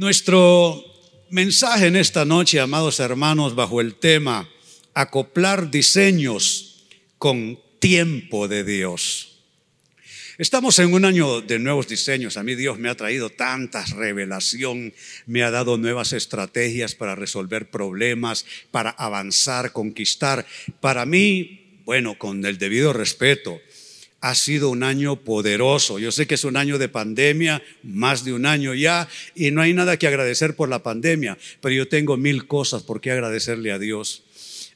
Nuestro mensaje en esta noche, amados hermanos, bajo el tema acoplar diseños con tiempo de Dios. Estamos en un año de nuevos diseños. A mí Dios me ha traído tantas revelación, me ha dado nuevas estrategias para resolver problemas, para avanzar, conquistar. Para mí, bueno, con el debido respeto, ha sido un año poderoso. Yo sé que es un año de pandemia, más de un año ya, y no hay nada que agradecer por la pandemia, pero yo tengo mil cosas por qué agradecerle a Dios.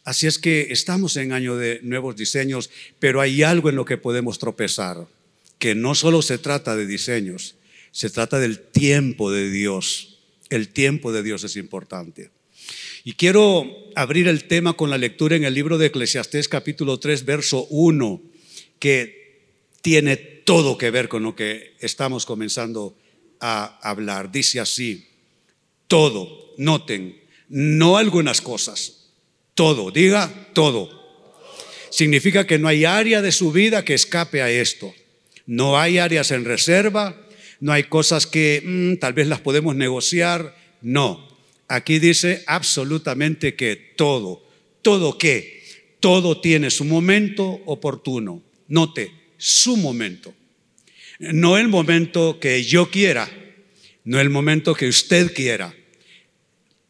Así es que estamos en año de nuevos diseños, pero hay algo en lo que podemos tropezar que no solo se trata de diseños, se trata del tiempo de Dios. El tiempo de Dios es importante. Y quiero abrir el tema con la lectura en el libro de Eclesiastés capítulo 3, verso 1, que tiene todo que ver con lo que estamos comenzando a hablar. Dice así, todo, noten, no algunas cosas, todo, diga todo. Significa que no hay área de su vida que escape a esto. No hay áreas en reserva, no hay cosas que mm, tal vez las podemos negociar. No, aquí dice absolutamente que todo, todo qué, todo tiene su momento oportuno. Note, su momento. No el momento que yo quiera, no el momento que usted quiera.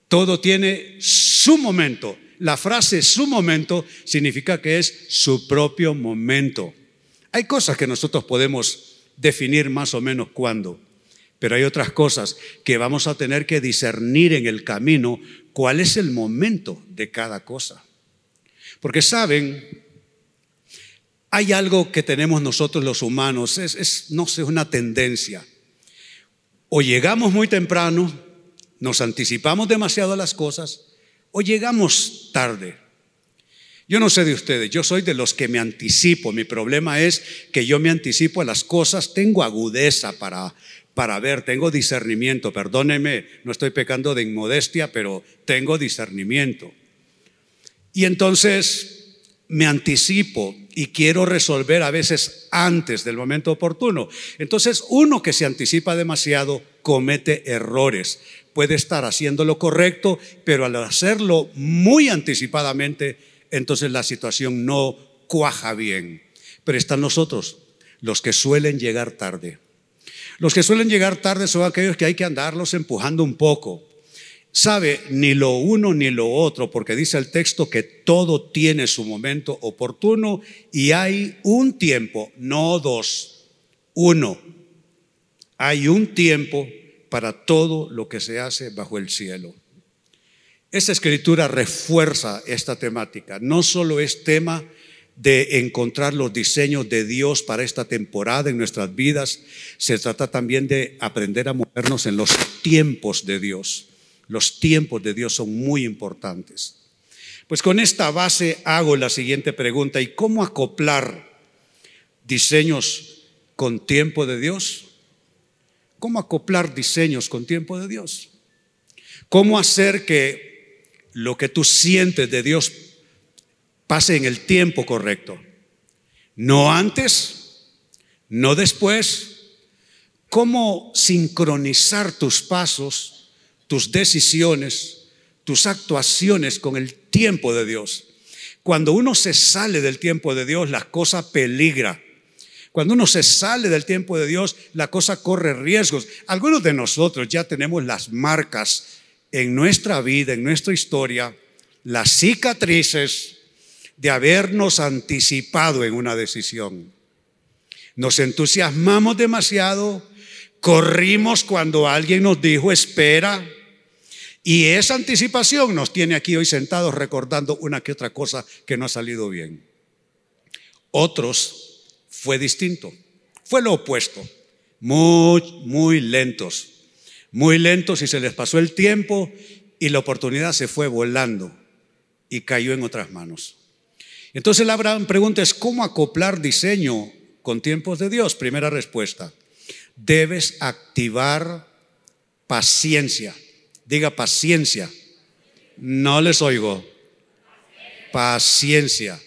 Todo tiene su momento. La frase su momento significa que es su propio momento. Hay cosas que nosotros podemos definir más o menos cuándo, pero hay otras cosas que vamos a tener que discernir en el camino cuál es el momento de cada cosa. Porque saben, hay algo que tenemos nosotros los humanos, es, no sé, una tendencia. O llegamos muy temprano, nos anticipamos demasiado a las cosas, o llegamos tarde. Yo no sé de ustedes, yo soy de los que me anticipo. Mi problema es que yo me anticipo a las cosas, tengo agudeza para, para ver, tengo discernimiento. Perdóneme, no estoy pecando de inmodestia, pero tengo discernimiento. Y entonces me anticipo y quiero resolver a veces antes del momento oportuno. Entonces uno que se anticipa demasiado comete errores. Puede estar haciendo lo correcto, pero al hacerlo muy anticipadamente, entonces la situación no cuaja bien. Pero están nosotros, los que suelen llegar tarde. Los que suelen llegar tarde son aquellos que hay que andarlos empujando un poco. Sabe, ni lo uno ni lo otro, porque dice el texto que todo tiene su momento oportuno y hay un tiempo, no dos, uno. Hay un tiempo para todo lo que se hace bajo el cielo. Esta escritura refuerza esta temática. No solo es tema de encontrar los diseños de Dios para esta temporada en nuestras vidas, se trata también de aprender a movernos en los tiempos de Dios. Los tiempos de Dios son muy importantes. Pues con esta base hago la siguiente pregunta, ¿y cómo acoplar diseños con tiempo de Dios? ¿Cómo acoplar diseños con tiempo de Dios? ¿Cómo hacer que lo que tú sientes de Dios pase en el tiempo correcto. No antes, no después. ¿Cómo sincronizar tus pasos, tus decisiones, tus actuaciones con el tiempo de Dios? Cuando uno se sale del tiempo de Dios, la cosa peligra. Cuando uno se sale del tiempo de Dios, la cosa corre riesgos. Algunos de nosotros ya tenemos las marcas en nuestra vida, en nuestra historia, las cicatrices de habernos anticipado en una decisión. Nos entusiasmamos demasiado, corrimos cuando alguien nos dijo espera, y esa anticipación nos tiene aquí hoy sentados recordando una que otra cosa que no ha salido bien. Otros fue distinto, fue lo opuesto, muy, muy lentos muy lentos y se les pasó el tiempo y la oportunidad se fue volando y cayó en otras manos. Entonces la pregunta es, ¿cómo acoplar diseño con tiempos de Dios? Primera respuesta, debes activar paciencia. Diga paciencia. No les oigo. Paciencia.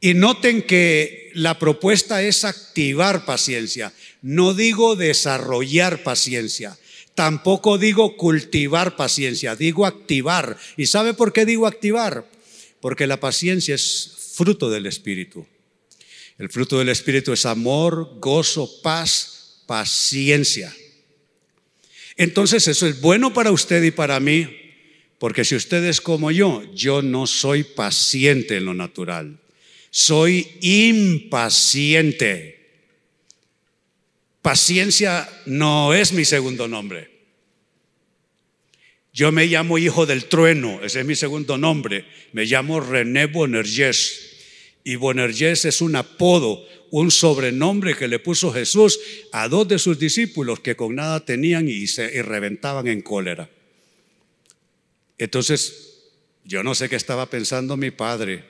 Y noten que la propuesta es activar paciencia. No digo desarrollar paciencia Tampoco digo cultivar paciencia, digo activar. ¿Y sabe por qué digo activar? Porque la paciencia es fruto del Espíritu. El fruto del Espíritu es amor, gozo, paz, paciencia. Entonces eso es bueno para usted y para mí, porque si usted es como yo, yo no soy paciente en lo natural, soy impaciente. Paciencia no es mi segundo nombre. Yo me llamo hijo del trueno, ese es mi segundo nombre. Me llamo René Bonerges. Y Bonerges es un apodo, un sobrenombre que le puso Jesús a dos de sus discípulos que con nada tenían y se reventaban en cólera. Entonces, yo no sé qué estaba pensando mi padre.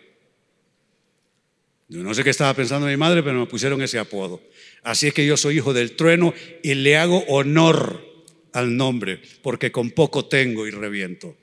Yo no sé qué estaba pensando mi madre, pero me pusieron ese apodo. Así es que yo soy hijo del trueno y le hago honor al nombre, porque con poco tengo y reviento.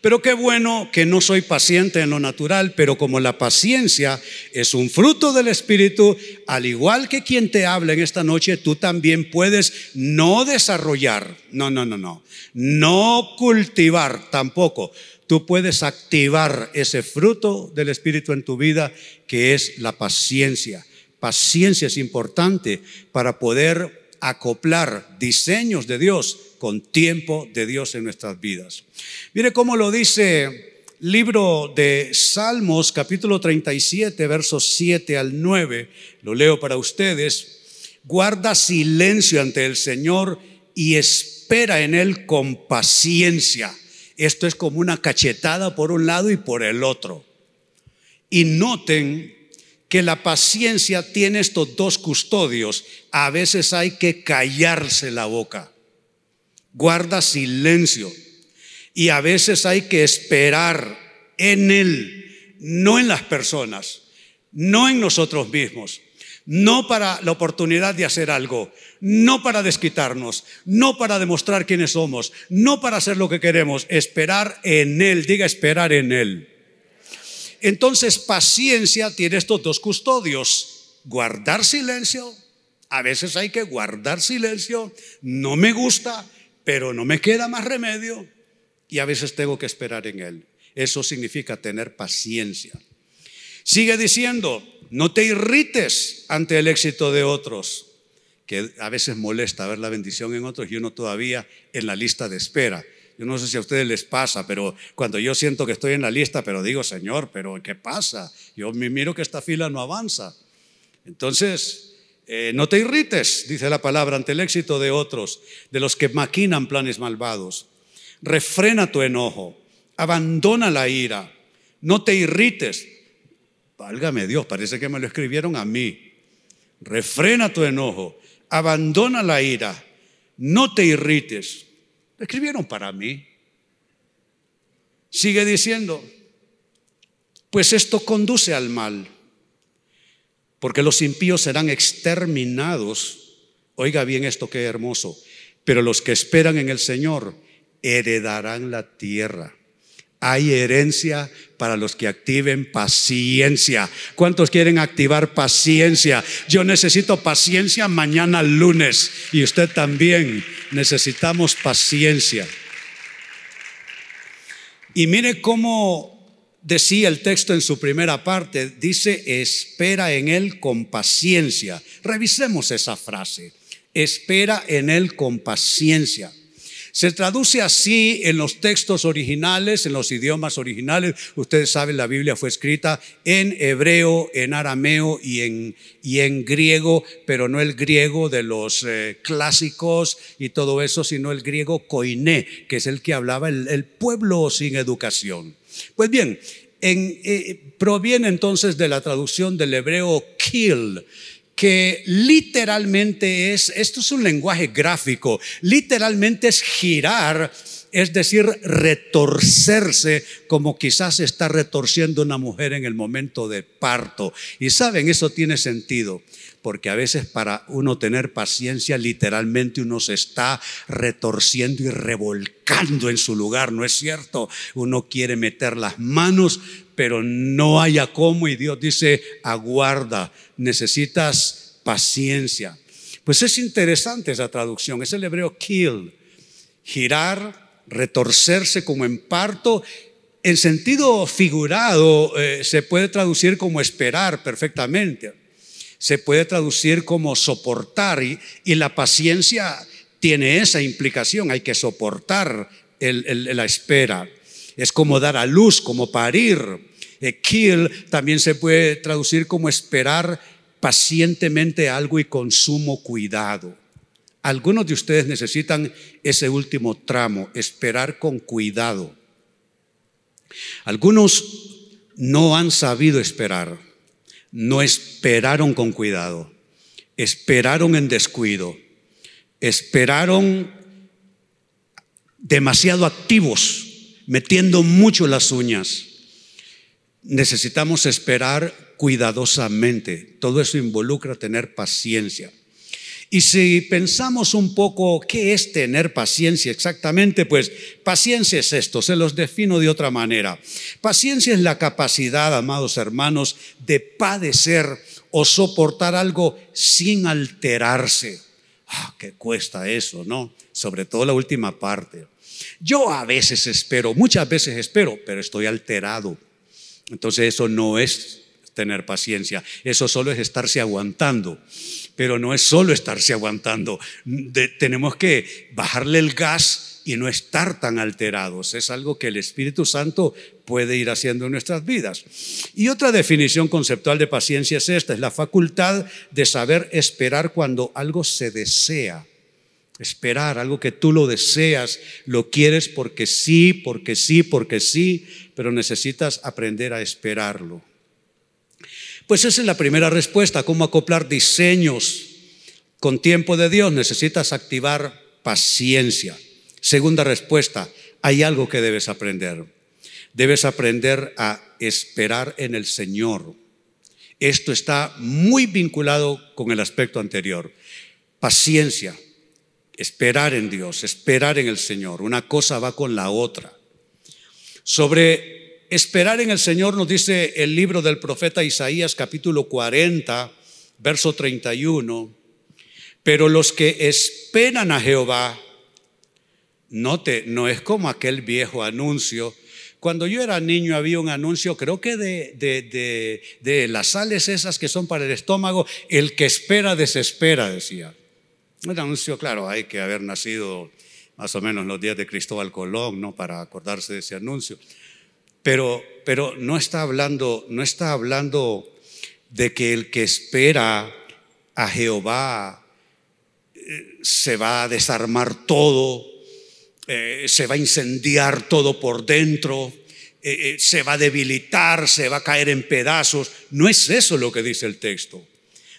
Pero qué bueno que no soy paciente en lo natural, pero como la paciencia es un fruto del Espíritu, al igual que quien te habla en esta noche, tú también puedes no desarrollar, no, no, no, no, no cultivar tampoco. Tú puedes activar ese fruto del Espíritu en tu vida, que es la paciencia. Paciencia es importante para poder acoplar diseños de Dios con tiempo de Dios en nuestras vidas. Mire cómo lo dice libro de Salmos capítulo 37 versos 7 al 9. Lo leo para ustedes. Guarda silencio ante el Señor y espera en Él con paciencia. Esto es como una cachetada por un lado y por el otro. Y noten que la paciencia tiene estos dos custodios. A veces hay que callarse la boca. Guarda silencio. Y a veces hay que esperar en Él, no en las personas, no en nosotros mismos, no para la oportunidad de hacer algo, no para desquitarnos, no para demostrar quiénes somos, no para hacer lo que queremos, esperar en Él, diga esperar en Él. Entonces, paciencia tiene estos dos custodios. Guardar silencio. A veces hay que guardar silencio. No me gusta, pero no me queda más remedio. Y a veces tengo que esperar en Él. Eso significa tener paciencia. Sigue diciendo, no te irrites ante el éxito de otros, que a veces molesta ver la bendición en otros y uno todavía en la lista de espera. Yo no sé si a ustedes les pasa, pero cuando yo siento que estoy en la lista, pero digo, Señor, pero ¿qué pasa? Yo me miro que esta fila no avanza. Entonces, eh, no te irrites, dice la palabra, ante el éxito de otros, de los que maquinan planes malvados. Refrena tu enojo, abandona la ira, no te irrites. Válgame Dios, parece que me lo escribieron a mí. Refrena tu enojo, abandona la ira, no te irrites escribieron para mí. Sigue diciendo, pues esto conduce al mal, porque los impíos serán exterminados. Oiga bien esto qué hermoso, pero los que esperan en el Señor heredarán la tierra. Hay herencia para los que activen paciencia. ¿Cuántos quieren activar paciencia? Yo necesito paciencia mañana lunes y usted también. Necesitamos paciencia. Y mire cómo decía el texto en su primera parte. Dice, espera en Él con paciencia. Revisemos esa frase. Espera en Él con paciencia. Se traduce así en los textos originales, en los idiomas originales. Ustedes saben, la Biblia fue escrita en hebreo, en arameo y en, y en griego, pero no el griego de los eh, clásicos y todo eso, sino el griego koiné, que es el que hablaba el, pueblo sin educación. Pues bien, eh, proviene entonces de la traducción del hebreo kill, que literalmente es, esto es un lenguaje gráfico, literalmente es girar, es decir, retorcerse como quizás está retorciendo una mujer en el momento de parto. Y saben, eso tiene sentido, porque a veces para uno tener paciencia, literalmente uno se está retorciendo y revolcando en su lugar, ¿no es cierto? Uno quiere meter las manos, pero no haya cómo y Dios dice, aguarda, necesitas paciencia. Pues es interesante esa traducción, es el hebreo kill, girar, retorcerse como en parto. En sentido figurado eh, se puede traducir como esperar perfectamente, se puede traducir como soportar y, la paciencia tiene esa implicación, hay que soportar la espera. Es como dar a luz, como parir. Eh, kill también se puede traducir como esperar pacientemente algo y con sumo cuidado. Algunos de ustedes necesitan ese último tramo, esperar con cuidado. Algunos no han sabido esperar, no esperaron con cuidado, esperaron en descuido, esperaron demasiado activos, metiendo mucho las uñas. Necesitamos esperar cuidadosamente. Todo eso involucra tener paciencia. Y si pensamos un poco qué es tener paciencia exactamente, pues paciencia es esto, se los defino de otra manera. Paciencia es la capacidad, amados hermanos, de padecer o soportar algo sin alterarse. Ah, qué cuesta eso, ¿no? Sobre todo la última parte. Yo a veces espero, muchas veces espero, pero estoy alterado. Entonces eso no es tener paciencia. Eso solo es estarse aguantando. Pero no es solo estarse aguantando. tenemos que bajarle el gas y no estar tan alterados. Es algo que el Espíritu Santo puede ir haciendo en nuestras vidas. Y otra definición conceptual de paciencia es esta, es la facultad de saber esperar cuando algo se desea. Esperar, algo que tú lo deseas, lo quieres porque sí, porque sí, porque sí, pero necesitas aprender a esperarlo. Pues esa es la primera respuesta, cómo acoplar diseños con tiempo de Dios. Necesitas activar paciencia. Segunda respuesta, hay algo que debes aprender. Debes aprender a esperar en el Señor. Esto está muy vinculado con el aspecto anterior. Paciencia, esperar en Dios, esperar en el Señor. Una cosa va con la otra. Sobre esperar en el Señor nos dice el libro del profeta Isaías capítulo 40, verso 31. Pero los que esperan a Jehová, note, no es como aquel viejo anuncio. Cuando yo era niño había un anuncio, creo que de, de, de, las sales esas que son para el estómago, el que espera desespera, decía. Un anuncio, claro, hay que haber nacido más o menos los días de Cristóbal Colón, ¿no? Para acordarse de ese anuncio. Pero, pero no está hablando, no está hablando de que el que espera a Jehová eh, se va a desarmar todo, eh, se va a incendiar todo por dentro, eh, se va a debilitar, se va a caer en pedazos. No es eso lo que dice el texto.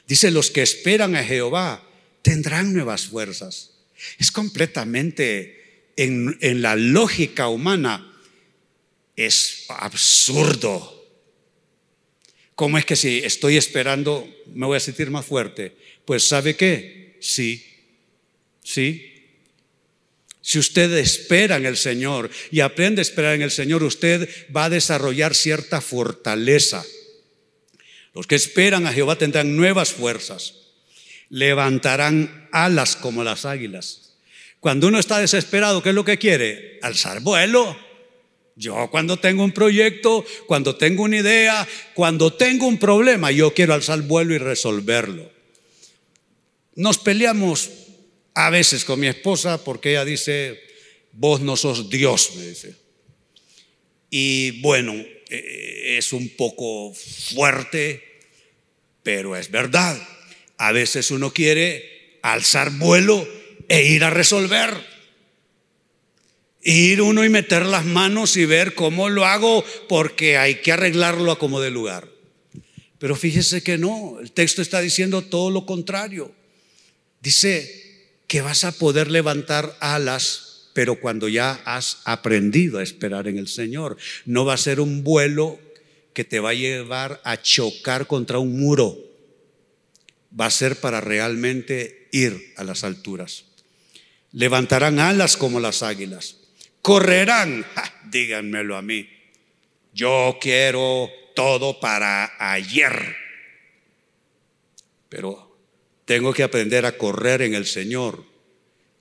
Dice, los que esperan a Jehová tendrán nuevas fuerzas. Es completamente en, en la lógica humana es absurdo. ¿Cómo es que si estoy esperando me voy a sentir más fuerte? Pues ¿sabe qué? Sí, sí. Si usted espera en el Señor y aprende a esperar en el Señor, usted va a desarrollar cierta fortaleza. Los que esperan a Jehová tendrán nuevas fuerzas, levantarán alas como las águilas. Cuando uno está desesperado, ¿qué es lo que quiere? Alzar vuelo. Yo cuando tengo un proyecto, cuando tengo una idea, cuando tengo un problema, yo quiero alzar vuelo y resolverlo. Nos peleamos a veces con mi esposa porque ella dice, vos no sos Dios, me dice. Y bueno, eh, es un poco fuerte, pero es verdad. A veces uno quiere alzar vuelo e ir a resolver ir uno y meter las manos y ver cómo lo hago porque hay que arreglarlo a como de lugar. Pero fíjese que no, el texto está diciendo todo lo contrario. Dice que vas a poder levantar alas, pero cuando ya has aprendido a esperar en el Señor. No va a ser un vuelo que te va a llevar a chocar contra un muro. Va a ser para realmente ir a las alturas. Levantarán alas como las águilas correrán. díganmelo a mí. Yo quiero todo para ayer. Pero Tengo que aprender a correr en el Señor.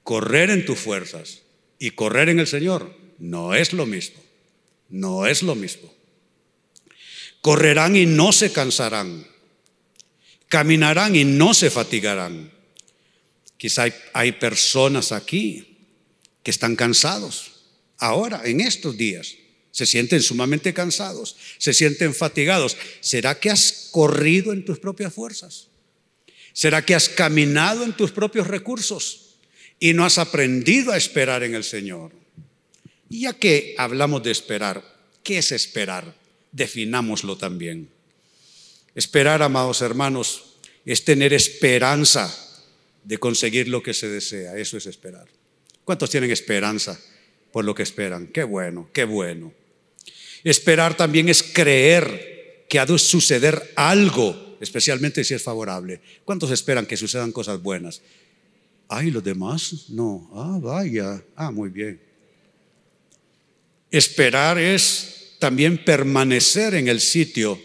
Correr en tus fuerzas y correr en el Señor no es lo mismo. No es lo mismo. Correrán y no se cansarán. Caminarán y no se fatigarán. Quizá hay, personas aquí que están cansados ahora, en estos días. Se sienten sumamente cansados, se sienten fatigados. ¿Será que has corrido en tus propias fuerzas? ¿Será que has caminado en tus propios recursos y no has aprendido a esperar en el Señor? Y ya que hablamos de esperar, ¿qué es esperar? Definámoslo también. Esperar, amados hermanos, es tener esperanza de conseguir lo que se desea. Eso es esperar. ¿Cuántos tienen esperanza por lo que esperan? Qué bueno, qué bueno. Esperar también es creer que ha de suceder algo, especialmente si es favorable. ¿Cuántos esperan que sucedan cosas buenas? Ay, los demás, no. Ah, vaya. Ah, muy bien. Esperar es también permanecer en el sitio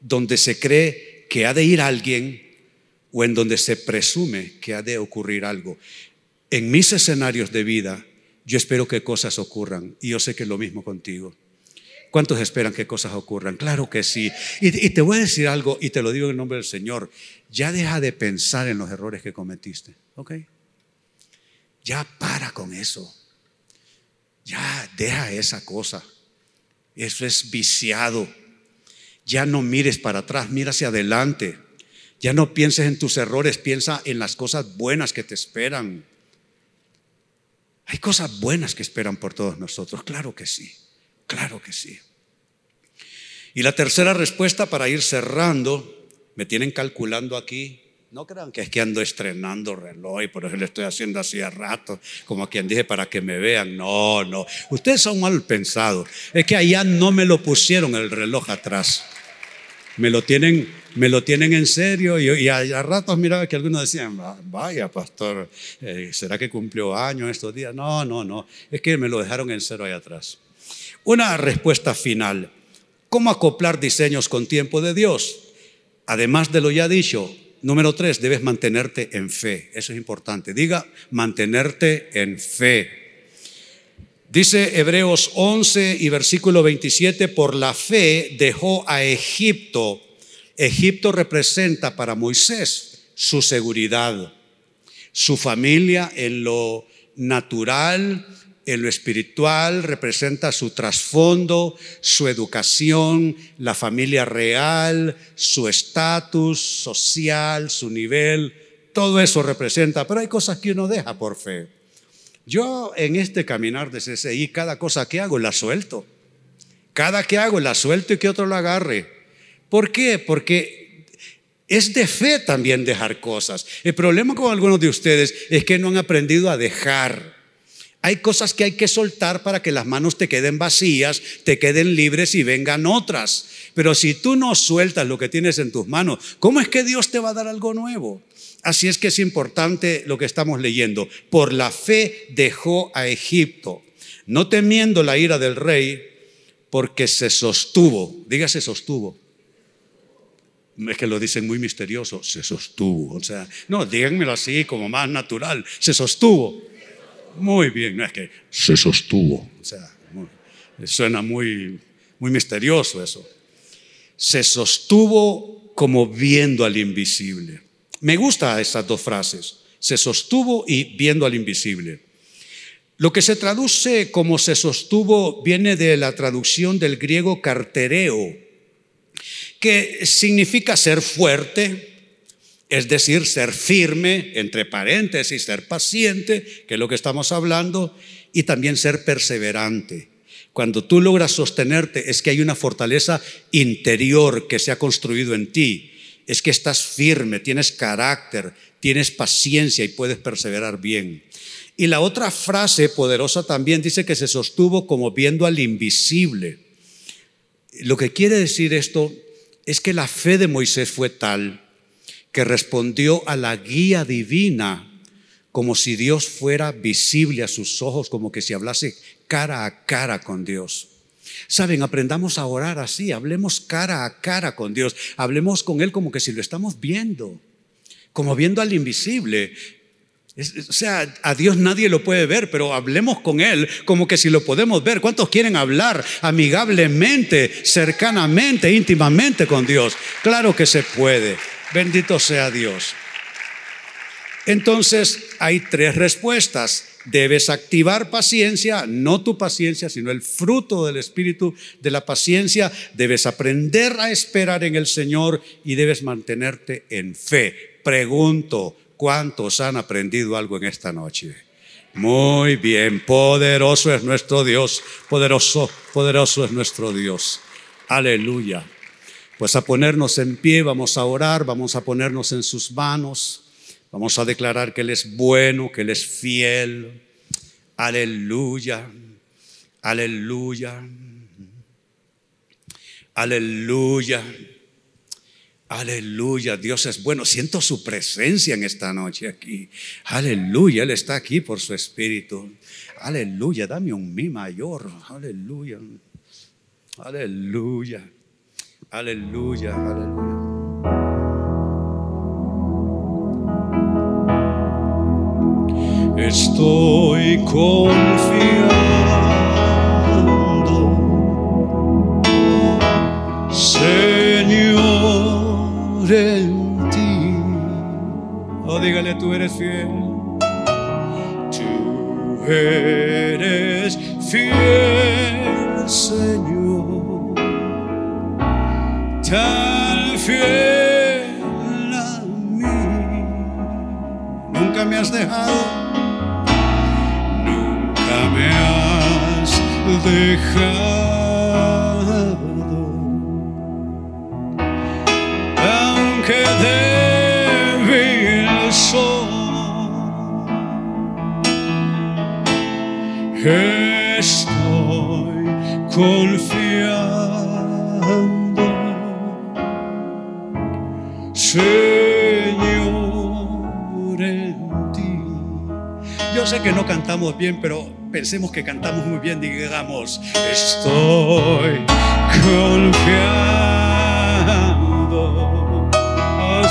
donde se cree que ha de ir alguien o en donde se presume que ha de ocurrir algo. En mis escenarios de vida, yo espero que cosas ocurran y yo sé que es lo mismo contigo. ¿Cuántos esperan que cosas ocurran? Claro que sí. Y, te voy a decir algo y te lo digo en nombre del Señor. Ya deja de pensar en los errores que cometiste. ¿Ok? Ya para con eso. Ya deja esa cosa. Eso es viciado. Ya no mires para atrás, mira hacia adelante. Ya no pienses en tus errores, piensa en las cosas buenas que te esperan. Hay cosas buenas que esperan por todos nosotros, claro que sí, claro que sí. Y la tercera respuesta para ir cerrando, me tienen calculando aquí, no crean que es que ando estrenando reloj y por eso lo estoy haciendo así a rato, como quien dije para que me vean. No, no, ustedes son mal pensados. Es que allá no me lo pusieron el reloj atrás. Me lo tienen me lo tienen en serio y, a, ratos miraba que algunos decían, vaya pastor, eh, ¿será que cumplió años estos días? No, no, no, es que me lo dejaron en cero ahí atrás. Una respuesta final, ¿cómo acoplar diseños con tiempo de Dios? Además de lo ya dicho, número tres, debes mantenerte en fe, eso es importante, diga mantenerte en fe. Dice Hebreos 11 y versículo 27, por la fe dejó a Egipto Egipto representa para Moisés su seguridad, su familia en lo natural, en lo espiritual, representa su trasfondo, su educación, la familia real, su estatus social, su nivel, todo eso representa, pero hay cosas que uno deja por fe. Yo en este caminar de CCI, cada cosa que hago la suelto. Cada que hago la suelto y que otro la agarre. ¿Por qué? Porque es de fe también dejar cosas. El problema con algunos de ustedes es que no han aprendido a dejar. Hay cosas que hay que soltar para que las manos te queden vacías, te queden libres y vengan otras. Pero si tú no sueltas lo que tienes en tus manos, ¿cómo es que Dios te va a dar algo nuevo? Así es que es importante lo que estamos leyendo. Por la fe dejó a Egipto, no temiendo la ira del rey, porque se sostuvo. Dígase sostuvo es que lo dicen muy misterioso, se sostuvo. O sea, no, díganmelo así, como más natural, se sostuvo. Muy bien, no es que se sostuvo. O sea, suena muy, muy misterioso eso. Se sostuvo como viendo al invisible. Me gustan estas dos frases, se sostuvo y viendo al invisible. Lo que se traduce como se sostuvo viene de la traducción del griego cartereo, que significa ser fuerte, es decir, ser firme, entre paréntesis, ser paciente, que es lo que estamos hablando, y también ser perseverante. Cuando tú logras sostenerte es que hay una fortaleza interior que se ha construido en ti, es que estás firme, tienes carácter, tienes paciencia y puedes perseverar bien. Y la otra frase poderosa también dice que se sostuvo como viendo al invisible. Lo que quiere decir esto es que la fe de Moisés fue tal que respondió a la guía divina como si Dios fuera visible a sus ojos, como que si hablase cara a cara con Dios. Saben, aprendamos a orar así, hablemos cara a cara con Dios, hablemos con Él como que si lo estamos viendo. como viendo al invisible. O sea, a Dios nadie lo puede ver, pero hablemos con Él como que si lo podemos ver. ¿Cuántos quieren hablar amigablemente, cercanamente, íntimamente con Dios? Claro que se puede. Bendito sea Dios. Entonces hay tres respuestas. Debes activar paciencia, no tu paciencia, sino el fruto del espíritu de la paciencia. Debes aprender a esperar en el Señor y debes mantenerte en fe. Pregunto, ¿cuántos han aprendido algo en esta noche? Muy bien, poderoso es nuestro Dios, poderoso, poderoso es nuestro Dios. Aleluya. Pues a ponernos en pie, vamos a orar, vamos a ponernos en sus manos. Vamos a declarar que Él es bueno, que Él es fiel. Aleluya, aleluya, aleluya, aleluya. Dios es bueno. Siento su presencia en esta noche aquí. Aleluya, Él está aquí por su espíritu. Aleluya, dame un mi mayor. Aleluya, aleluya, aleluya, aleluya. estoy confiando, Oh, dígale, tú eres fiel. Tú eres fiel, Señor. Tan fiel a mí. Nunca me has dejado me has dejado. Aunque débil soy, estoy confiando. Señor en ti. Yo sé que no cantamos bien, pero pensemos que cantamos muy bien, digamos, estoy confiando.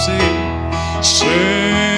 Así, Señor,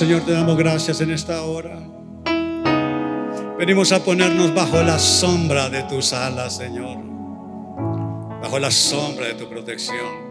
Señor, te damos gracias en esta hora. Venimos a ponernos bajo la sombra de tus alas, Señor. Bajo la sombra de tu protección.